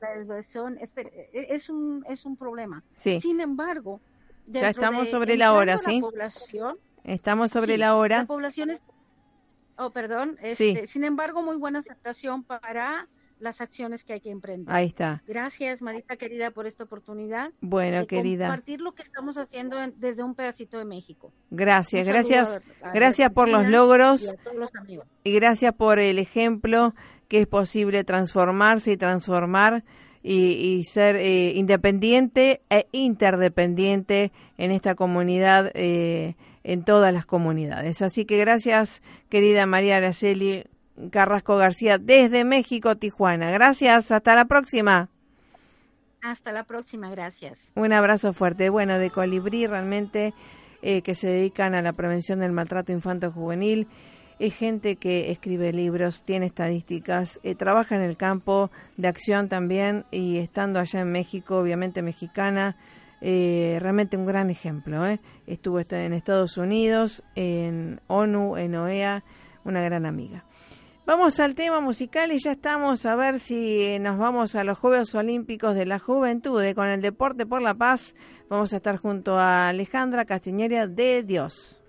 la desviación, es, es un es un problema. Sí. Sin embargo, Ya estamos de- sobre la hora, ¿sí? La población, Estamos sobre sí, la hora. La población es, oh, perdón, Sí. este, sin embargo, muy buena aceptación para las acciones que hay que emprender. Ahí está. Gracias, Marita querida, por esta oportunidad. Bueno, de querida. Compartir lo que estamos haciendo en- desde un pedacito de México. Gracias, Un gracias. saludo a- a Gracias por los logros y a todos los amigos. y gracias por el ejemplo que es posible transformarse y transformar y, y ser eh, independiente e interdependiente en esta comunidad, eh, en todas las comunidades. Así que gracias, querida María Araceli Carrasco García, desde México, Tijuana. Gracias, hasta la próxima. Hasta la próxima, gracias. Un abrazo fuerte. Bueno, de Colibrí realmente eh, que se dedican a la prevención del maltrato infanto-juvenil. Es gente que escribe libros, tiene estadísticas, eh, trabaja en el campo de acción también y estando allá en México, obviamente mexicana, eh, realmente un gran ejemplo. ¿eh? Estuvo esta- en Estados Unidos, en ONU, en OEA, una gran amiga. Vamos al tema musical y ya estamos a ver si nos vamos a los Juegos Olímpicos de la Juventud eh, con el Deporte por la Paz. Vamos a estar junto a Alejandra Castiñeria de Dios.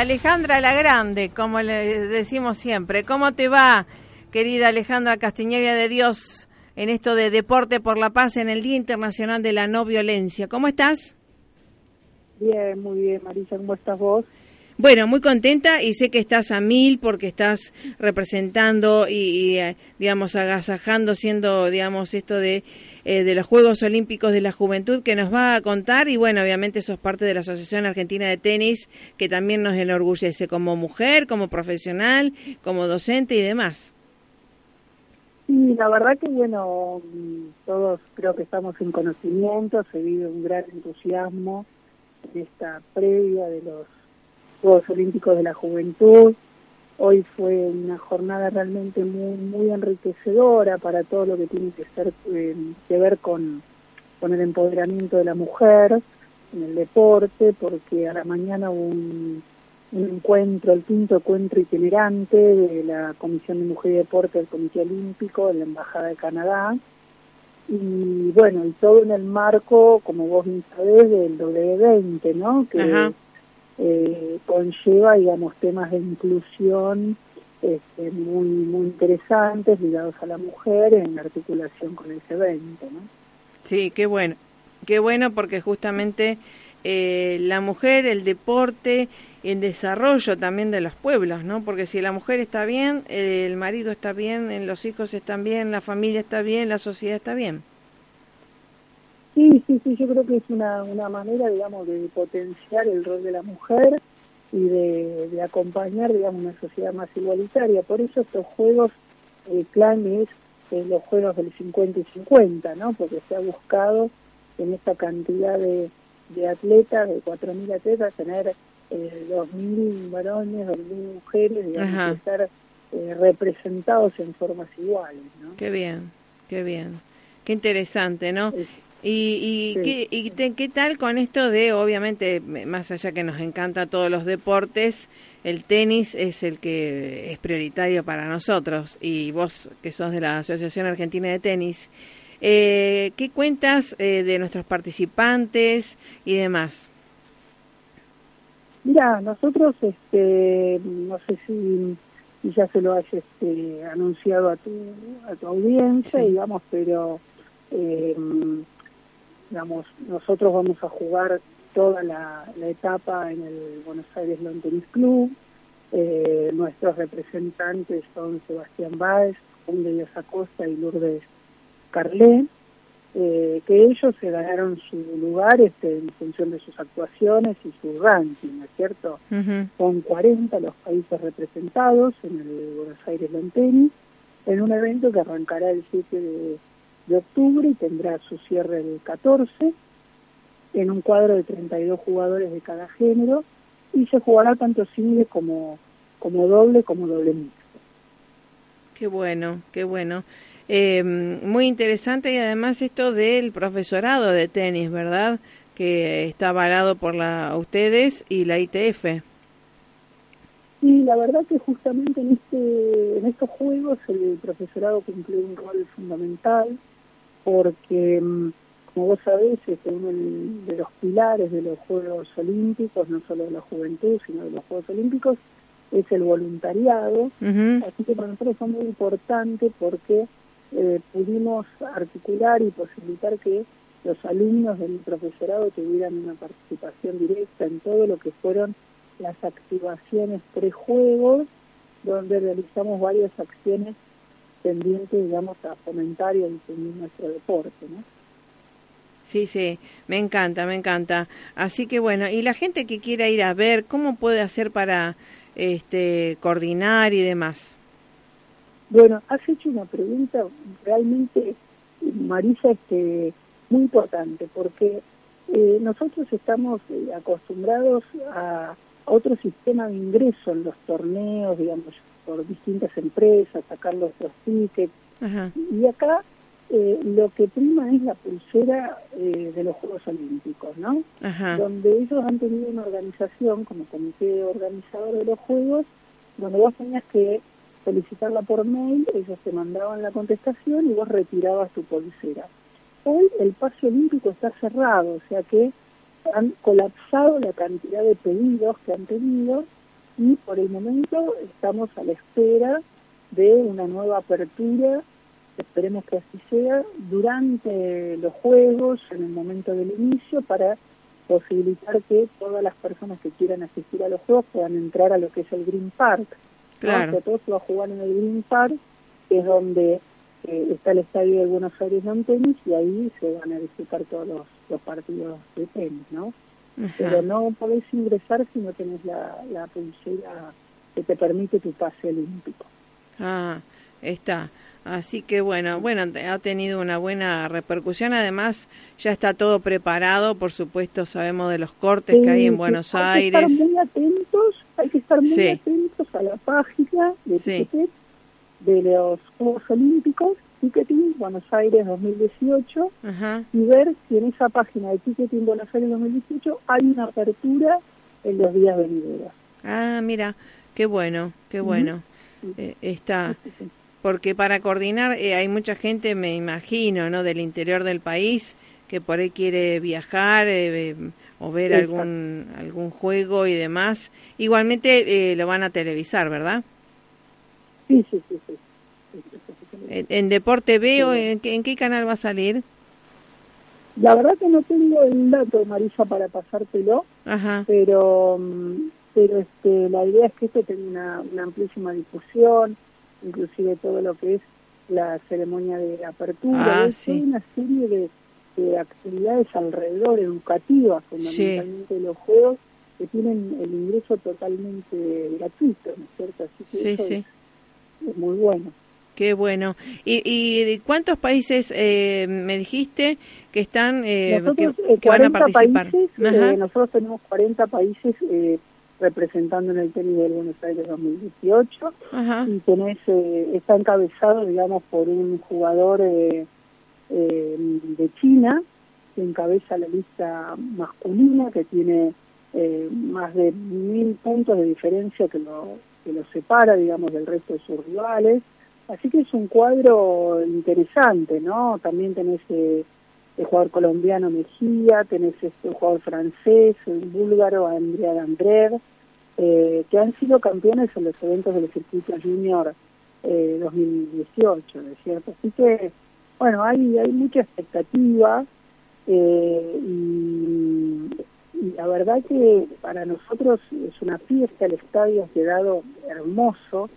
Alejandra la Grande, como le decimos siempre. ¿Cómo te va, querida Alejandra Castiñeria de Dios, en esto de Deporte por la Paz en el Día Internacional de la No Violencia? ¿Cómo estás? Bien, muy bien, Marisa, ¿cómo estás vos? Bueno, muy contenta y sé que estás a mil porque estás representando y, y, eh, digamos, agasajando, siendo, digamos, esto de, eh, de los Juegos Olímpicos de la Juventud que nos va a contar y bueno, obviamente sos parte de la Asociación Argentina de Tenis que también nos enorgullece como mujer, como profesional, como docente y demás. Sí, la verdad que bueno, mm, todos creo que estamos en conocimiento, se vive un gran entusiasmo en esta previa de los Juegos Olímpicos de la Juventud. Hoy fue una jornada realmente muy enriquecedora para todo lo que tiene que ser eh, que ver con, el empoderamiento de la mujer en el deporte, porque a la mañana hubo un, encuentro, el quinto encuentro itinerante de la Comisión de Mujer y Deporte del Comité Olímpico de la Embajada de Canadá. Y bueno, y todo en el marco, como vos bien sabés, del W20, ¿no? Eh, conlleva, digamos, temas de inclusión este, muy muy interesantes ligados a la mujer en articulación con ese evento, ¿no? Sí, qué bueno. Qué bueno porque justamente eh, la mujer, el deporte, el desarrollo también de los pueblos, ¿no? Porque si la mujer está bien, el marido está bien, los hijos están bien, la familia está bien, la sociedad está bien. Sí, sí, sí, yo creo que es una, una manera, digamos, de potenciar el rol de la mujer y de, de acompañar, digamos, una sociedad más igualitaria. Por eso estos juegos, el plan es eh, los juegos del 50 y 50, ¿no? Porque se ha buscado en esta cantidad de, de atletas, de 4.000 atletas, tener eh, 2.000 varones, 2.000 mujeres, digamos, Ajá. estar eh, representados en formas iguales, ¿no? Qué bien, qué bien. Qué interesante, ¿no? ¿Y, y, Sí. qué, y te- qué tal con esto de, obviamente, más allá que nos encanta todos los deportes, el tenis es el que es prioritario para nosotros? Y vos, que sos de la Asociación Argentina de Tenis, Eh, ¿Qué cuentas eh, de nuestros participantes y demás? Mira, nosotros, este, no sé si, si ya se lo has este, anunciado a tu, a tu audiencia, Sí. digamos, pero eh, digamos, nosotros vamos a jugar toda la, la etapa en el Buenos Aires Lawn Tennis Club. Eh, nuestros representantes son Sebastián Báez, Juan de Díaz Acosta y Lourdes Carlé, eh, que ellos se ganaron su lugar este, en función de sus actuaciones y su ranking, ¿no es cierto? Ujú. Son 40 los países representados en el Buenos Aires Lawn Tennis, en un evento que arrancará el 7 de, de octubre y tendrá su cierre el 14, en un cuadro de 32 jugadores de cada género, y se jugará tanto single como, como doble como doble mixto. Qué bueno, qué bueno. Eh, muy interesante y además esto del profesorado de tenis, ¿verdad? Que está avalado por la ustedes y la ITF. Y la verdad que justamente en este en estos juegos el profesorado cumplió un rol fundamental porque mm, como vos sabés es uno de los pilares de los Juegos Olímpicos, no solo de la juventud, sino de los Juegos Olímpicos, es el voluntariado. Así que para nosotros fue muy importante porque eh, pudimos articular y posibilitar que los alumnos del profesorado tuvieran una participación directa en todo lo que fueron las activaciones prejuegos, donde realizamos varias acciones pendientes, digamos, a fomentar y a difundir nuestro deporte, ¿no? Sí, sí, me encanta, me encanta. Así que bueno, y la gente que quiera ir a ver, ¿cómo puede hacer para este coordinar y demás? Bueno, has hecho una pregunta realmente, Marisa, este, muy importante, porque eh, nosotros estamos eh, acostumbrados a otro sistema de ingreso en los torneos, digamos, por distintas empresas, sacar nuestros tickets, Ajá. y acá eh, lo que prima es la pulsera eh, de los Juegos Olímpicos, ¿no? Ajá. donde ellos han tenido una organización como comité organizador de los Juegos, donde vos tenías que solicitarla por mail, ellos te mandaban la contestación y vos retirabas tu pulsera. Hoy el pase olímpico está cerrado, o sea que han colapsado la cantidad de pedidos que han tenido y por el momento estamos a la espera de una nueva apertura, esperemos que así sea, durante los Juegos, en el momento del inicio, para posibilitar que todas las personas que quieran asistir a los Juegos puedan entrar a lo que es el Green Park. ¿no? Claro. O sea, todo se va a jugar en el Green Park, que es donde eh, está el estadio de Buenos Aires Lawn Tennis, y ahí se van a disputar todos los, los partidos de tenis, ¿no? Pero no podés ingresar si no tenés la, la pulsera que te permite tu pase olímpico. Ah, está. Así que bueno, bueno, ha tenido una buena repercusión. Además, ya está todo preparado. Por supuesto, sabemos de los cortes que hay en Buenos hay que Aires. estar muy atentos, hay que estar muy Sí. atentos a la página de Sí. Ticketek de los Juegos Olímpicos, Ticketing Buenos Aires 2018, Ajá. y ver si en esa página de Ticketing Buenos Aires 2018 hay una apertura en los días venideros. Ah, mira, qué bueno, qué bueno. Eh, está. Porque para coordinar eh, hay mucha gente, me imagino, ¿no? Del interior del país que por ahí quiere viajar eh, o ver Exacto. algún algún juego y demás. Igualmente eh, lo van a televisar, ¿verdad? Sí, sí, sí, sí. En, en Deporte B o en, qué- en qué canal va a salir? La verdad que no tengo el dato, Marisa, para pasártelo, Ajá. pero mm, pero este la idea es que esto tenga una, una amplísima difusión, inclusive todo lo que es la ceremonia de apertura, Ah, es sí. una serie de, de actividades alrededor, educativas, fundamentalmente de los juegos, que tienen el ingreso totalmente gratuito, ¿no es cierto? Así que Sí, eso sí. Es, es muy bueno. Qué bueno. ¿Y, y de cuántos países eh, me dijiste que están eh, Nosotros, que, eh, van a 40 participar? países, eh, nosotros tenemos 40 países eh, representando en el tenis del Buenos Aires 2018 Ajá. y tenés, eh, está encabezado, digamos, por un jugador eh, eh, de China que encabeza la lista masculina, que tiene eh, más de mil puntos de diferencia que lo, que lo separa, digamos, del resto de sus rivales. Así que es un cuadro interesante, ¿no? También tenés eh, el jugador colombiano Mejía, tenés este, un jugador francés, un búlgaro Andrea Andrev, eh, que han sido campeones en los eventos del circuito junior eh, 2018, ¿no es cierto? Así que, bueno, hay, hay mucha expectativa eh, y, y la verdad que para nosotros es una fiesta, el estadio ha quedado hermoso,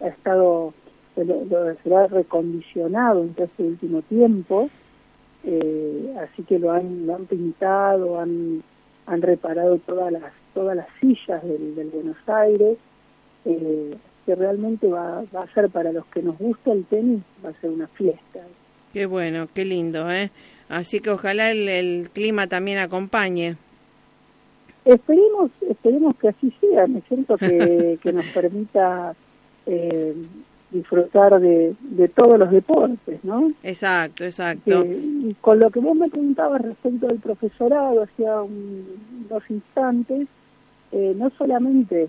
ha estado, lo, lo- se ha recondicionado en todo este último tiempo, eh, así que lo han, lo han pintado, han, han reparado todas las, todas las sillas del, del Buenos Aires, eh, que realmente va, va a ser para los que nos gusta el tenis, va a ser una fiesta. Qué bueno, qué lindo, ¿eh? Así que ojalá el, el clima también acompañe. Esperemos, esperemos que así sea, me siento que, que nos permita eh, disfrutar de, de todos los deportes, ¿no? Exacto, exacto. Y con lo que vos me preguntabas respecto del profesorado hacía un- dos instantes, eh, no solamente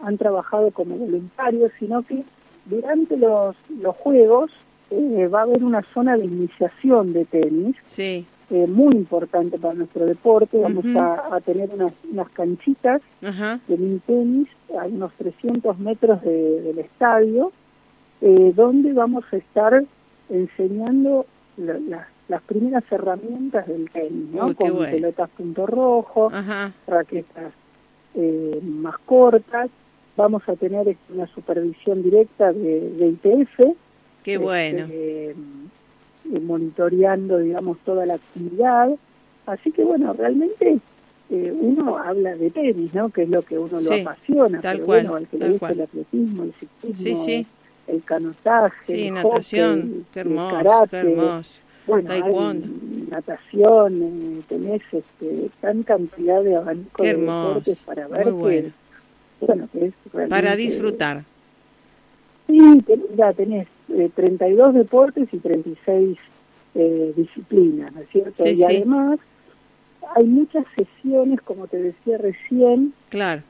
han trabajado como voluntarios, sino que durante los, los juegos eh, va a haber una zona de iniciación de tenis Sí, eh, muy importante para nuestro deporte. Vamos a, a tener unas, unas canchitas de mini tenis a unos 300 metros de- del estadio, eh, donde vamos a estar enseñando la- la- las primeras herramientas del tenis, ¿no? Uy, qué Con pelotas punto rojo, ajá. raquetas eh, más cortas. Vamos a tener este, una supervisión directa de, de ITF. Qué este, bueno. eh, monitoreando, digamos, toda la actividad. Así que, bueno, realmente eh, uno habla de tenis, ¿no? Que es lo que uno lo Sí, apasiona. tal pero cual, bueno, al que le tal gusta cual. el atletismo, el ciclismo, Sí, sí. El canotaje, Sí, el natación, hockey, qué el hermoso, karate, qué hermoso. bueno, hay Taekwondo. natación, eh, tenés este, tan cantidad de abanico de deportes para ver muy que, bueno. bueno, que es realmente... Para disfrutar. Sí, ten- ya tenés eh, 32 deportes y 36 eh, disciplinas, ¿no es cierto? Sí, y sí. además hay muchas sesiones, como te decía recién, Claro,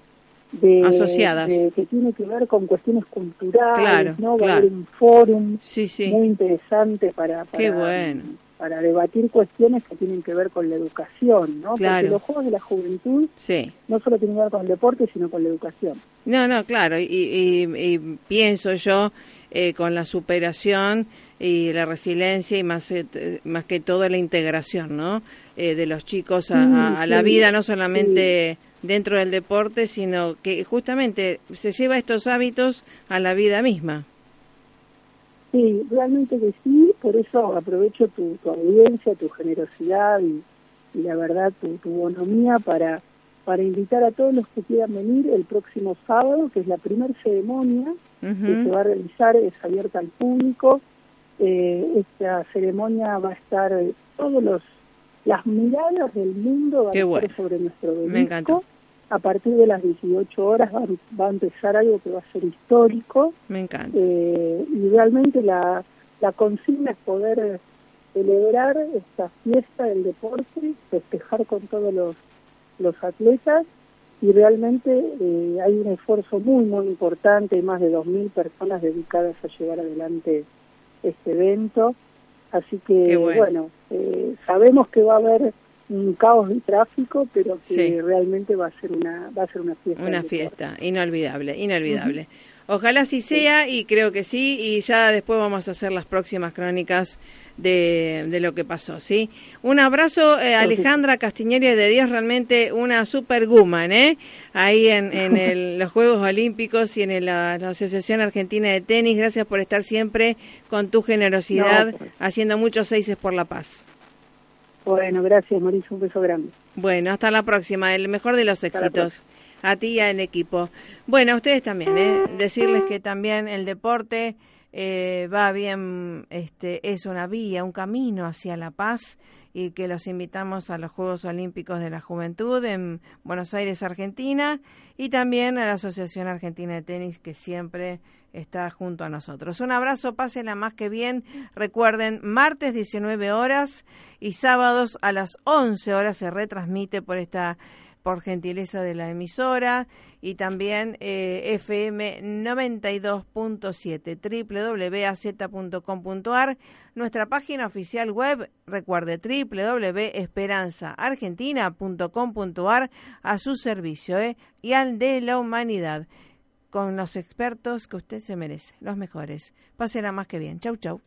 de, Asociadas. de- que tiene que ver con cuestiones culturales, Claro, ¿no? Va a claro. haber un fórum sí, sí. muy interesante para, para, Qué bueno. para debatir cuestiones que tienen que ver con la educación, ¿no? Claro. Porque los Juegos de la Juventud Sí. no solo tienen que ver con el deporte, sino con la educación. No, no, claro, y, y- y pienso yo eh, con la superación y la resiliencia y más, eh, más que todo la integración, ¿no? Eh, de los chicos a, a la vida, no solamente dentro del deporte, sino que justamente se lleva estos hábitos a la vida misma. Sí, realmente que sí, por eso aprovecho tu, tu audiencia, tu generosidad y, y la verdad tu, tu bonomía para, para invitar a todos los que quieran venir el próximo sábado, que es la primera ceremonia que se va a realizar, es abierta al público. Eh, esta ceremonia va a estar, eh, todos los las miradas del mundo van Qué a bueno. estar sobre nuestro Me obelisco. encantó. A partir de las 18 horas va, va a empezar algo que va a ser histórico. Me encanta. Eh, y realmente la, la consigna es poder celebrar esta fiesta del deporte, festejar con todos los, los atletas y realmente eh, hay un esfuerzo muy, muy importante, más de 2.000 personas dedicadas a llevar adelante este evento. Así que, bueno. bueno, eh, sabemos que va a haber un caos de tráfico, pero que Sí. realmente va a ser una va a ser una fiesta. Una fiesta, inolvidable, inolvidable. Ojalá sí sea y creo que sí y ya después vamos a hacer las próximas crónicas de, de lo que pasó, ¿sí? Un abrazo, eh, Alejandra Castiñeri de Dios, realmente una super woman, ¿eh? Ahí en, en el- los Juegos Olímpicos y en el- la, la Asociación Argentina de Tenis, gracias por estar siempre con tu generosidad, No, pues. haciendo muchos seises por la paz. Bueno, gracias, Mauricio, un beso grande. Bueno, hasta la próxima. El mejor de los Hasta éxitos. A ti y al equipo. Bueno, a ustedes también, ¿eh? Decirles que también el deporte eh, va bien, este, es una vía, un camino hacia la paz y que los invitamos a los Juegos Olímpicos de la Juventud en Buenos Aires, Argentina, y también a la Asociación Argentina de Tenis que siempre está junto a nosotros. Un abrazo, pásenla más que bien. Recuerden, martes 19 horas y sábados a las 11 horas se retransmite por esta por gentileza de la emisora y también eh, FM 92.7 www.az.com.ar nuestra página oficial web recuerde www.esperanzaargentina.com.ar a su servicio eh, y al de la humanidad con los expertos que usted se merece, los mejores. Pásenla más que bien. Chau, chau.